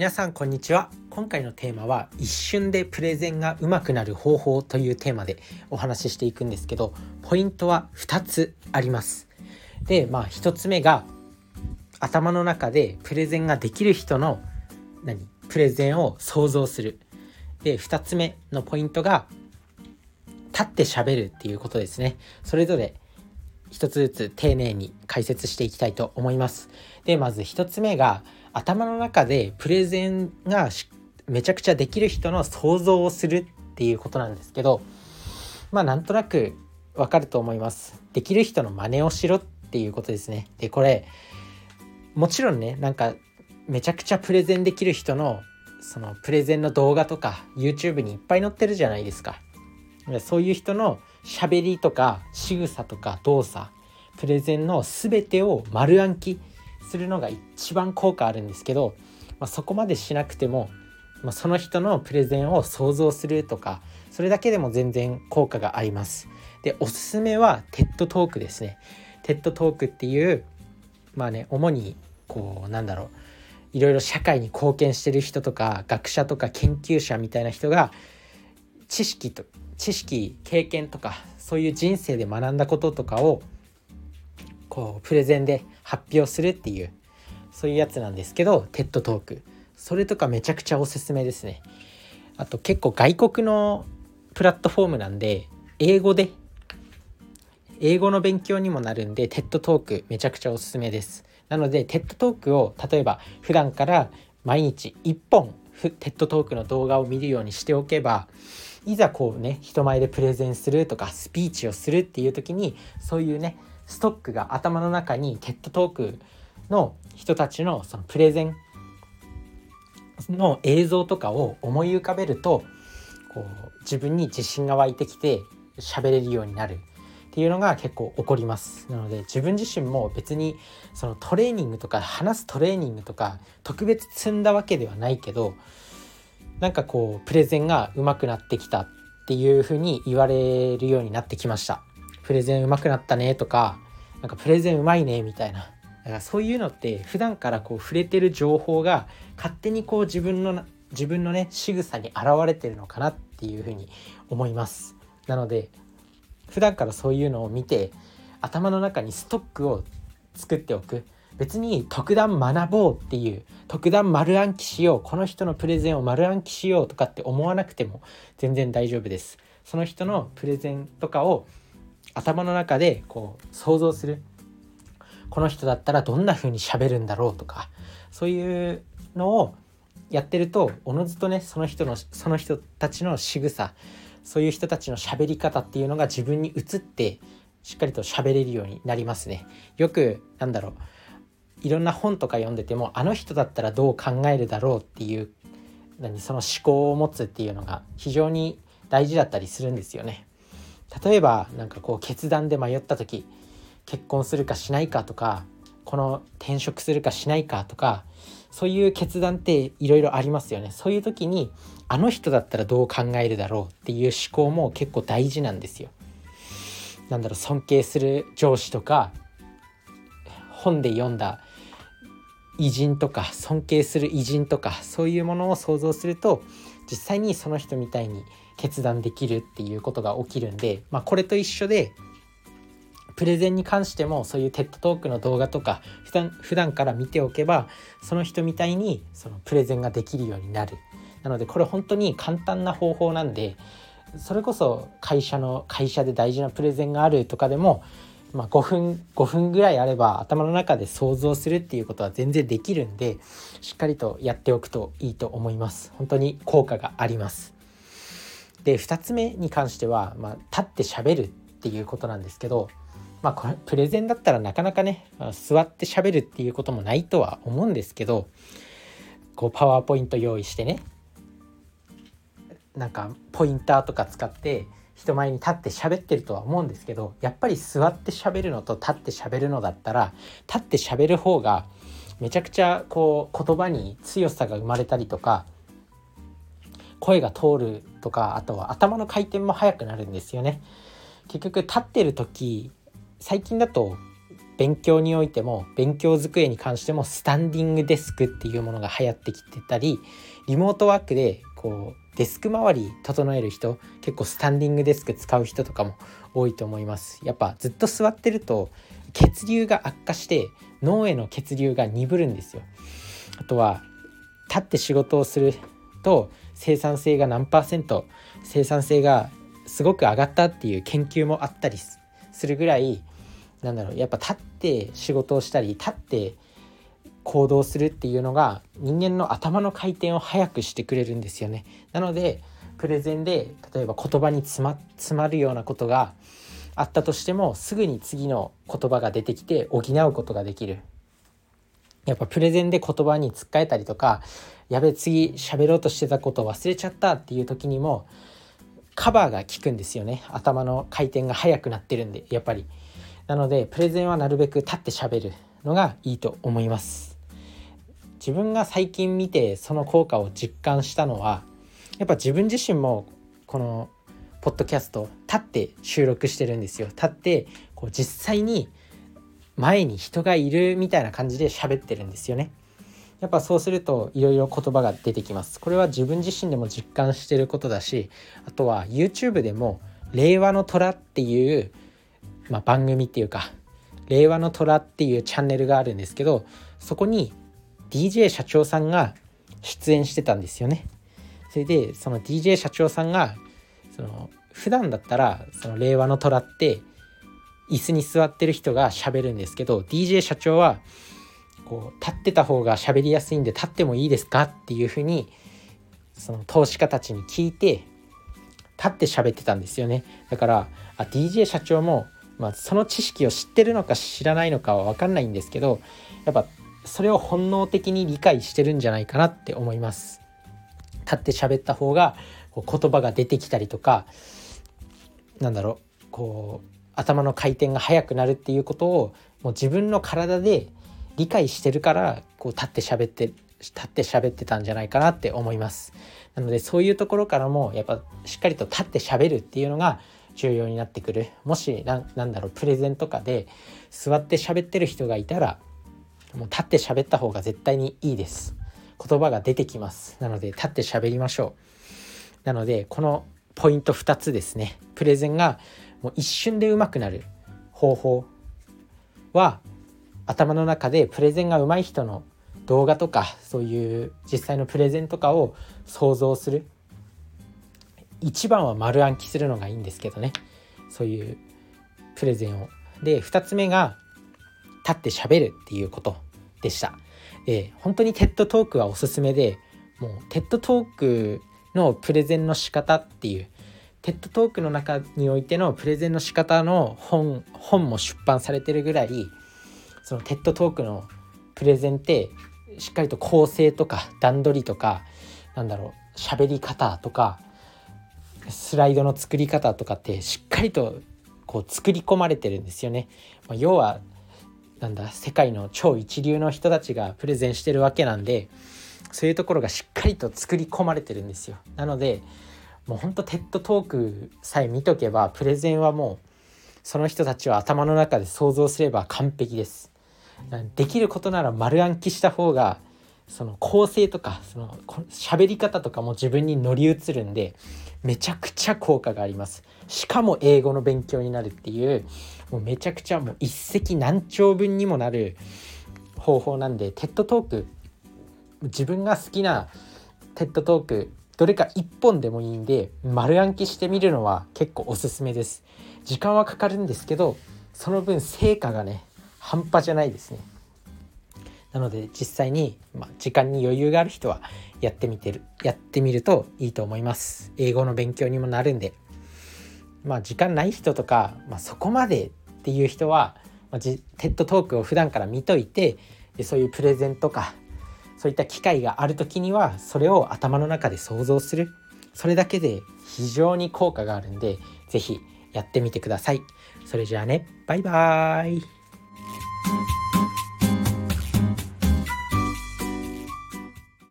皆さんこんにちは。今回のテーマは一瞬でプレゼンが上手くなる方法というテーマでお話ししていくんですけどポイントは2つあります。でまあ1つ目が頭の中でプレゼンができる人の何プレゼンを想像する。で2つ目のポイントが立って喋るっていうことですね。それぞれ一つずつ丁寧に解説していきたいと思います。でまず1つ目が頭の中でプレゼンがめちゃくちゃできる人の想像をするっていうことなんですけどまあなんとなくわかると思います。できる人の真似をしろっていうことですね。でこれもちろんねなんかめちゃくちゃプレゼンできる人のそのプレゼンの動画とか YouTube にいっぱい載ってるじゃないですか。そういう人の喋りとか仕草とか動作プレゼンの全てを丸暗記するのが一番効果あるんですけど、まあ、そこまでしなくても、まあ、その人のプレゼンを想像するとかそれだけでも全然効果があります。でおすすめは TED Talk ですね。テッドトークっていうまあね主にこうなんだろういろいろ社会に貢献してる人とか学者とか研究者みたいな人が知識と知識経験とかそういう人生で学んだこととかをこうプレゼンで発表するっていうそういうやつなんですけど TED Talk。それとかめちゃくちゃおすすめですね。あと結構外国のプラットフォームなんで英語で英語の勉強にもなるんで TED Talk めちゃくちゃおすすめです。なので TED Talk を例えば普段から毎日1本TED Talk の動画を見るようにしておけばいざこうね人前でプレゼンするとかスピーチをするっていう時にそういうねストックが頭の中に TED Talk の人たちのそのプレゼンの映像とかを思い浮かべるとこう自分に自信が湧いてきて喋れるようになるっていうのが結構起こります。なので自分自身も別にそのトレーニングとか話すトレーニングとか特別積んだわけではないけどなんかこうプレゼンが上手くなってきたっていう風に言われるようになってきました。プレゼン上手くなったねとかなんかプレゼンうまいねみたいな。だからそういうのって普段からこう触れてる情報が勝手にこう自分の自分のね仕草に現れてるのかなっていうふうに思います。なので普段からそういうのを見て頭の中にストックを作っておく。別に特段学ぼうっていう特段丸暗記しよう。この人のプレゼンを丸暗記しようとかって思わなくても全然大丈夫です。その人のプレゼンとかを頭の中でこう想像するこの人だったらどんな風に喋るんだろうとかそういうのをやってるとおのずとねその人のその人たちの仕草そういう人たちの喋り方っていうのが自分に移ってしっかりと喋れるようになりますね。よくなんだろういろんな本とか読んでてもあの人だったらどう考えるだろうっていう何その思考を持つっていうのが非常に大事だったりするんですよね。例えばなんかこう決断で迷った時結婚するかしないかとかこの転職するかしないかとかそういう決断っていろいろありますよね。そういう時にあの人だったらどう考えるだろうっていう思考も結構大事なんですよ。なんだろう尊敬する上司とか本で読んだ偉人とか尊敬する偉人とかそういうものを想像すると実際にその人みたいに決断できるっていうことが起きるんで、まあ、これと一緒でプレゼンに関してもそういうテッドトークの動画とか普段普段から見ておけばその人みたいにそのプレゼンができるようになる。なのでこれ本当に簡単な方法なんでそれこそ会社の会社で大事なプレゼンがあるとかでも、まあ、5分5分ぐらいあれば頭の中で想像するっていうことは全然できるんでしっかりとやっておくといいと思います。本当に効果があります。で2つ目に関しては、まあ、立ってしゃべるっていうことなんですけど、まあ、これプレゼンだったらなかなかね座ってしゃべるっていうこともないとは思うんですけどこうパワーポイント用意してねなんかポインターとか使って人前に立って喋ってるとは思うんですけどやっぱり座って喋るのと立って喋るのだったら立って喋る方がめちゃくちゃこう言葉に強さが生まれたりとか声が通るとかあとは頭の回転も速くなるんですよね。結局立ってる時最近だと勉強においても勉強机に関してもスタンディングデスクっていうものが流行ってきてたりリモートワークでこうデスク周り整える人結構スタンディングデスク使う人とかも多いと思います。やっぱずっと座ってると血流が悪化して脳への血流が鈍るんですよ。あとは立って仕事をすると生産性が何パーセント生産性がすごく上がったっていう研究もあったりするぐらいなんだろうやっぱ立って仕事をしたり立って行動するっていうのが人間の頭の回転を速くしてくれるんですよね。なのでプレゼンで例えば言葉に詰ま詰まるようなことがあったとしてもすぐに次の言葉が出てきて補うことができる。やっぱプレゼンで言葉につっかえたりとかやべ次喋ろうとしてたことを忘れちゃったっていう時にもカバーが効くんですよね。頭の回転が速くなってるんでやっぱり。なのでプレゼンはなるべく立って喋るのがいいと思います。自分が最近見てその効果を実感したのはやっぱ自分自身もこのポッドキャスト立って収録してるんですよ。立ってこう実際に前に人がいるみたいな感じで喋ってるんですよね。やっぱそうするといろいろ言葉が出てきますこれは自分自身でも実感してることだしあとは YouTube でも令和の虎っていう、まあ、番組っていうか令和の虎っていうチャンネルがあるんですけどそこに DJ 社長さんが出演してたんですよね。それでその DJ 社長さんがその普段だったら令和の虎って椅子に座ってる人が喋るんですけど DJ 社長はこう立ってた方が喋りやすいんで立ってもいいですかっていうふうにその投資家たちに聞いて立って喋ってたんですよね。だからあ DJ 社長も、まあ、その知識を知ってるのか知らないのかは分かんないんですけどやっぱそれを本能的に理解してるんじゃないかなって思います。立って喋った方がこう言葉が出てきたりとかなんだろうこう頭の回転が速くなるっていうことをもう自分の体で理解してるからこう立って喋って立って喋ってたんじゃないかなって思います。なのでそういうところからもやっぱしっかりと立って喋るっていうのが重要になってくる。もしなんだろうプレゼンとかで座って喋ってる人がいたらもう立って喋った方が絶対にいいです。言葉が出てきます。なので立って喋りましょう。なのでこのポイント2つですね。プレゼンがもう一瞬で上手くなる方法は頭の中でプレゼンが上手い人の動画とかそういう実際のプレゼンとかを想像する。一番は丸暗記するのがいいんですけどね。そういうプレゼンを。で2つ目が立って喋るっていうことでした。で本当に TED Talk はおすすめでもう TED Talk のプレゼンの仕方っていう TED Talk の中においてのプレゼンの仕方の本本も出版されてるぐらいその TED Talk のプレゼンってしっかりと構成とか段取りとかなんだろう喋り方とかスライドの作り方とかってしっかりとこう作り込まれてるんですよね。まあ、要はなんだ世界の超一流の人たちがプレゼンしてるわけなんでそういうところがしっかりと作り込まれてるんですよなのでもうほんとテッドトークさえ見とけばプレゼンはもうその人たちは頭の中で想像すれば完璧ですできることなら丸暗記した方がその構成とかその喋り方とかも自分に乗り移るんでめちゃくちゃ効果があります。しかも英語の勉強になるっていうもうめちゃくちゃもう一石何鳥分にもなる方法なんで TED Talk 自分が好きな TED Talk どれか1本でもいいんで丸暗記してみるのは結構おすすめです。時間はかかるんですけどその分成果がね半端じゃないですね。なので実際に、まあ、時間に余裕がある人はやってみてるやってみるといいと思います。英語の勉強にもなるんで。まあ時間ない人とか、まあ、そこまでっていう人は、まあ、テッドトークを普段から見といてでそういうプレゼンとかそういった機会がある時にはそれを頭の中で想像する。それだけで非常に効果があるんで是非やってみてください。それじゃあねバイバーイ。